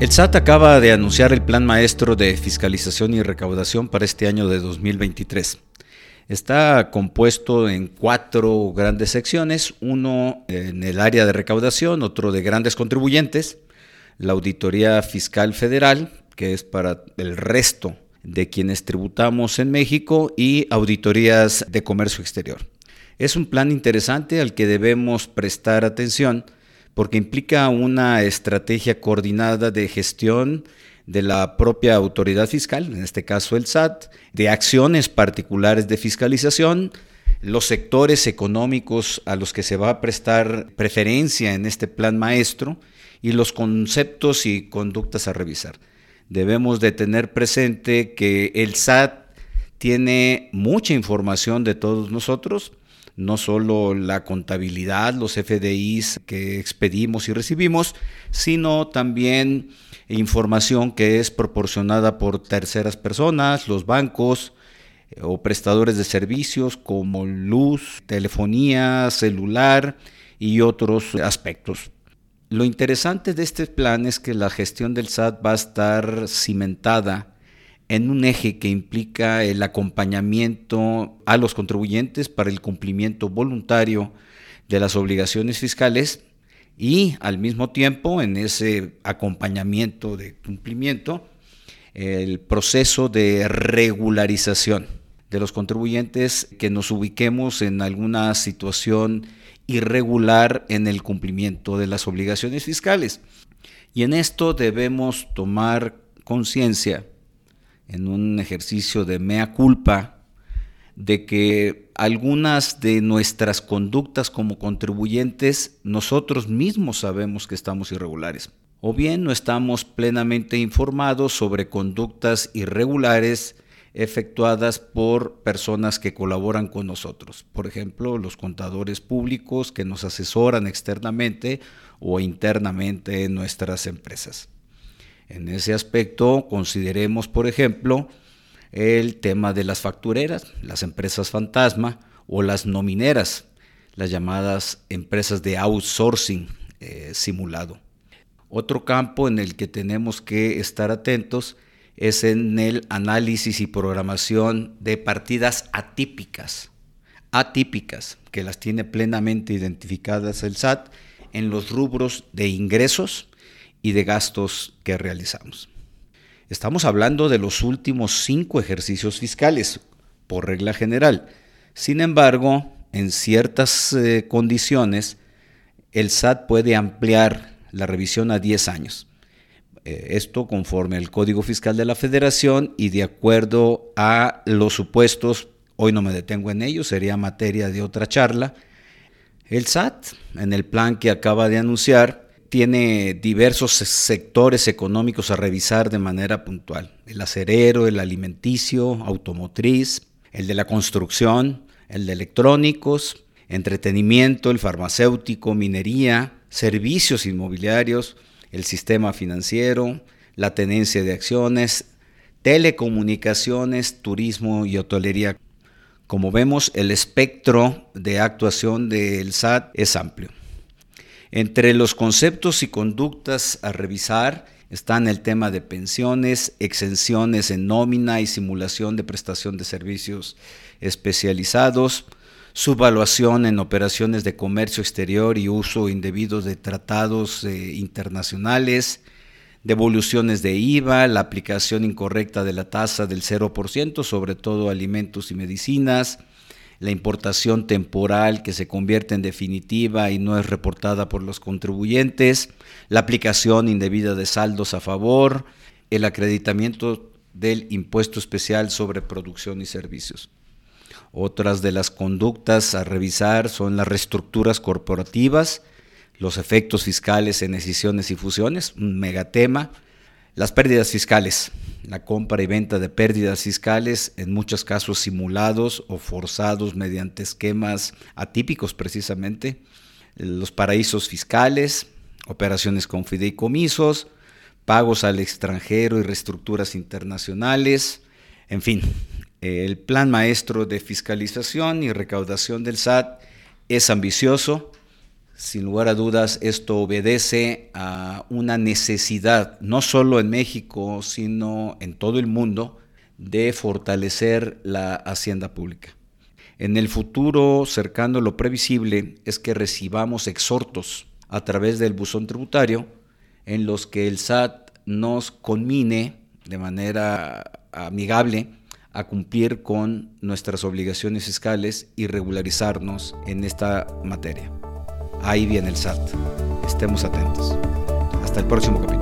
El SAT acaba de anunciar el Plan Maestro de Fiscalización y Recaudación para este año de 2023. Está compuesto en cuatro grandes secciones, uno en el área de recaudación, otro de grandes contribuyentes, la Auditoría Fiscal Federal, que es para el resto de quienes tributamos en México, y auditorías de comercio exterior. Es un plan interesante al que debemos prestar atención porque implica una estrategia coordinada de gestión de la propia autoridad fiscal, en este caso el SAT, de acciones particulares de fiscalización, los sectores económicos a los que se va a prestar preferencia en este plan maestro y los conceptos y conductas a revisar. Debemos de tener presente que el SAT tiene mucha información de todos nosotros, no solo la contabilidad, los FDIs que expedimos y recibimos, sino también información que es proporcionada por terceras personas, los bancos eh, o prestadores de servicios como luz, telefonía, celular y otros aspectos. Lo interesante de este plan es que la gestión del SAT va a estar cimentada en un eje que implica el acompañamiento a los contribuyentes para el cumplimiento voluntario de las obligaciones fiscales y al mismo tiempo en ese acompañamiento de cumplimiento el proceso de regularización de los contribuyentes que nos ubiquemos en alguna situación irregular en el cumplimiento de las obligaciones fiscales. Y en esto debemos tomar conciencia en un ejercicio de mea culpa de que algunas de nuestras conductas como contribuyentes nosotros mismos sabemos que estamos irregulares. O bien no estamos plenamente informados sobre conductas irregulares efectuadas por personas que colaboran con nosotros. Por ejemplo, los contadores públicos que nos asesoran externamente o internamente en nuestras empresas. En ese aspecto, consideremos, por ejemplo, el tema de las factureras, las empresas fantasma o las nomineras, las llamadas empresas de outsourcing eh, simulado. Otro campo en el que tenemos que estar atentos es en el análisis y programación de partidas atípicas, atípicas, que las tiene plenamente identificadas el SAT en los rubros de ingresos, y de gastos que realizamos. Estamos hablando de los últimos cinco ejercicios fiscales, por regla general. Sin embargo, en ciertas eh, condiciones, el SAT puede ampliar la revisión a 10 años. Eh, esto conforme al Código Fiscal de la Federación y de acuerdo a los supuestos, hoy no me detengo en ello, sería materia de otra charla. El SAT, en el plan que acaba de anunciar, tiene diversos sectores económicos a revisar de manera puntual. El acerero, el alimenticio, automotriz, el de la construcción, el de electrónicos, entretenimiento, el farmacéutico, minería, servicios inmobiliarios, el sistema financiero, la tenencia de acciones, telecomunicaciones, turismo y hotelería. Como vemos, el espectro de actuación del SAT es amplio. Entre los conceptos y conductas a revisar están el tema de pensiones, exenciones en nómina y simulación de prestación de servicios especializados, subvaluación en operaciones de comercio exterior y uso indebido de tratados eh, internacionales, devoluciones de IVA, la aplicación incorrecta de la tasa del 0%, sobre todo alimentos y medicinas, la importación temporal que se convierte en definitiva y no es reportada por los contribuyentes, la aplicación indebida de saldos a favor, el acreditamiento del impuesto especial sobre producción y servicios. Otras de las conductas a revisar son las reestructuras corporativas, los efectos fiscales en decisiones y fusiones, un megatema, las pérdidas fiscales, la compra y venta de pérdidas fiscales, en muchos casos simulados o forzados mediante esquemas atípicos precisamente, los paraísos fiscales, operaciones con fideicomisos, pagos al extranjero y reestructuras internacionales, en fin, el plan maestro de fiscalización y recaudación del SAT es ambicioso, Sin lugar a dudas, esto obedece a una necesidad, no solo en México, sino en todo el mundo, de fortalecer la hacienda pública. En el futuro cercano lo previsible es que recibamos exhortos a través del buzón tributario en los que el SAT nos conmine de manera amigable a cumplir con nuestras obligaciones fiscales y regularizarnos en esta materia. Ahí viene el SAT. Estemos atentos. Hasta el próximo capítulo.